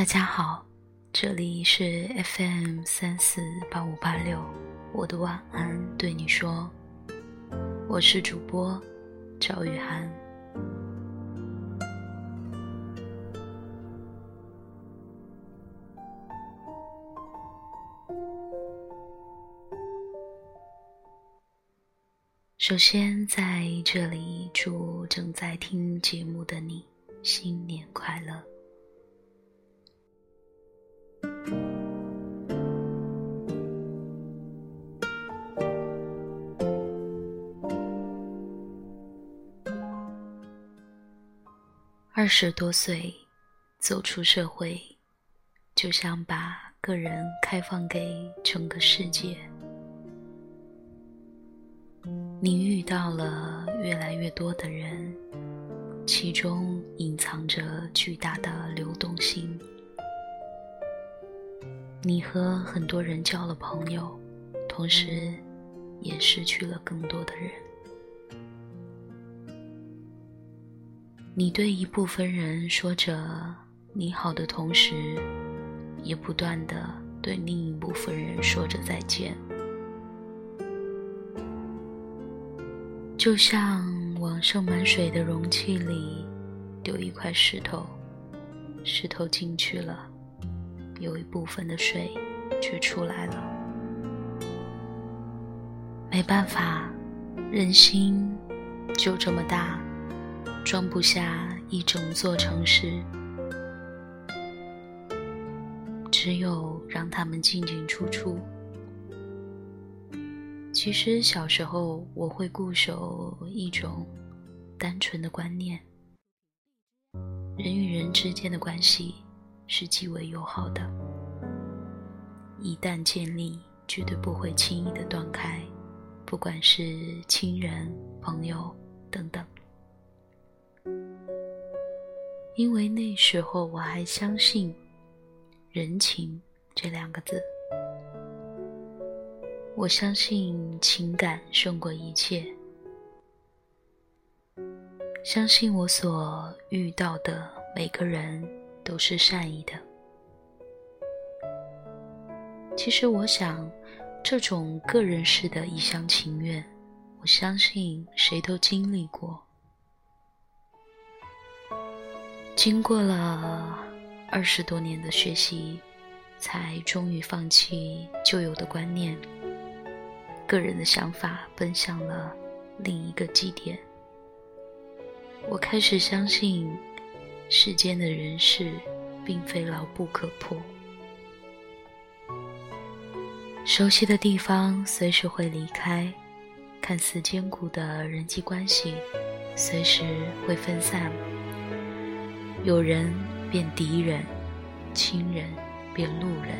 大家好，这里是 FM 三四八五八六，我的晚安对你说，我是主播赵雨涵。首先在这里祝正在听节目的你新年快乐。二十多岁走出社会，就像把个人开放给整个世界。你遇到了越来越多的人，其中隐藏着巨大的流动性。你和很多人交了朋友，同时也失去了更多的人。你对一部分人说着你好的同时，也不断的对另一部分人说着再见。就像往盛满水的容器里丢一块石头，石头进去了，有一部分的水却出来了。没办法，人心就这么大。装不下一整座城市，只有让他们进进出出。其实小时候我会固守一种单纯的观念：人与人之间的关系是极为友好的，一旦建立，绝对不会轻易的断开，不管是亲人、朋友等等。因为那时候我还相信“人情”这两个字，我相信情感胜过一切，相信我所遇到的每个人都是善意的。其实，我想，这种个人式的一厢情愿，我相信谁都经历过。经过了二十多年的学习，才终于放弃旧有的观念，个人的想法奔向了另一个基点。我开始相信，世间的人事并非牢不可破，熟悉的地方随时会离开，看似坚固的人际关系随时会分散。有人变敌人，亲人变路人，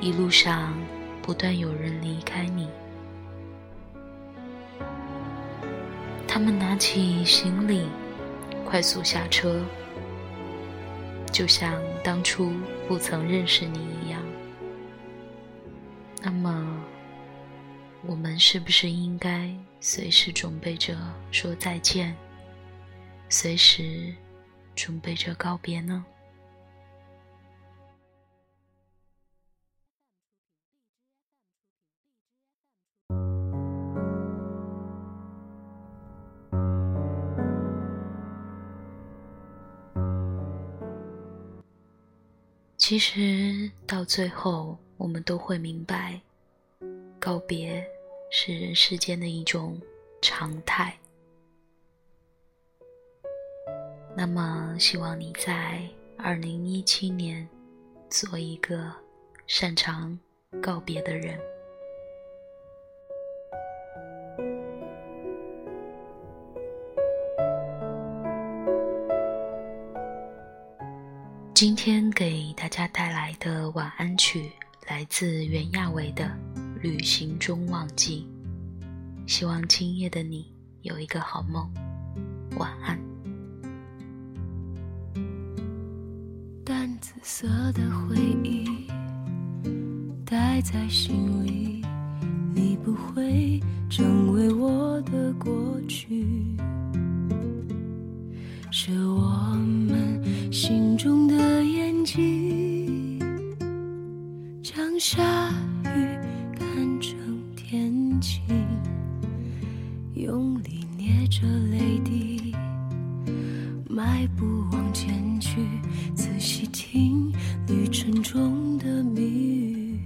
一路上不断有人离开你。他们拿起行李，快速下车，就像当初不曾认识你一样。那么，我们是不是应该随时准备着说再见？随时。准备着告别呢。其实到最后，我们都会明白，告别是人世间的一种常态。那么，希望你在二零一七年做一个擅长告别的人。今天给大家带来的晚安曲来自袁娅维的《旅行中忘记》，希望今夜的你有一个好梦，晚安。色的回忆待在心里，你不会成为我的过去。是我迈步往前去，仔细听旅程中的谜语，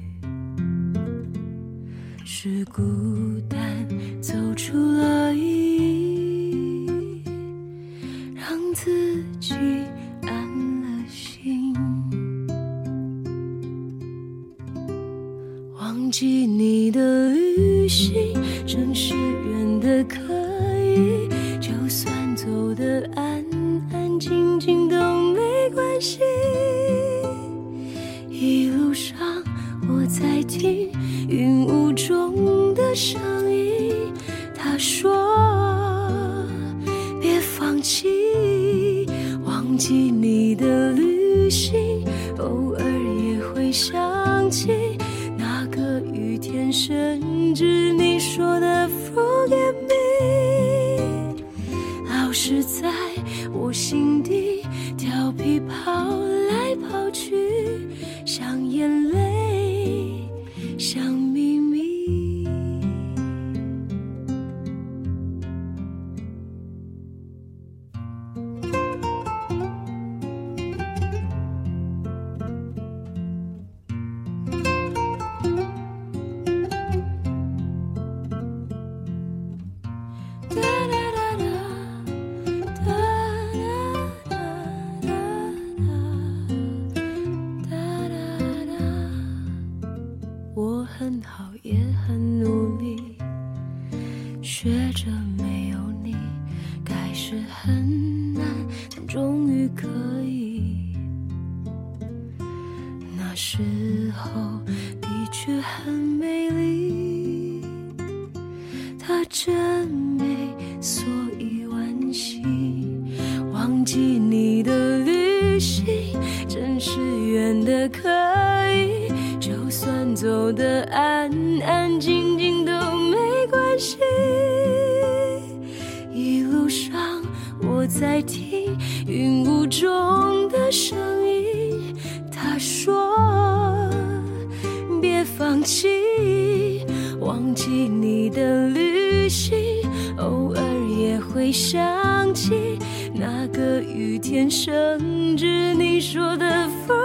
是孤单走出了意义，让自己安了心。忘记你的旅行，正是旅行，偶尔也会想起。那个雨天，甚至你说的 Forget me，老是在我心底调皮跑来跑去，我很好，也很努力，学着没有你，开始很难，但终于可以。那时候的确很美丽。她真美，所以惋惜。忘记你的旅行，真是远的可，走得安安静静都没关系。一路上我在听云雾中的声音，他说别放弃。忘记你的旅行，偶尔也会想起那个雨天，甚至你说的风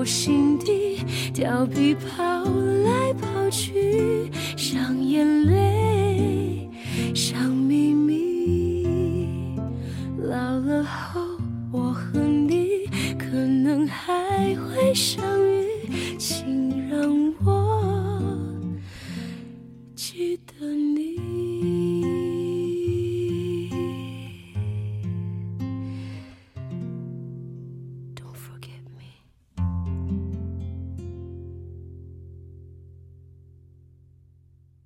我心底调皮跑来跑去像眼泪像秘密老了后我和你可能还会相遇请让我记得。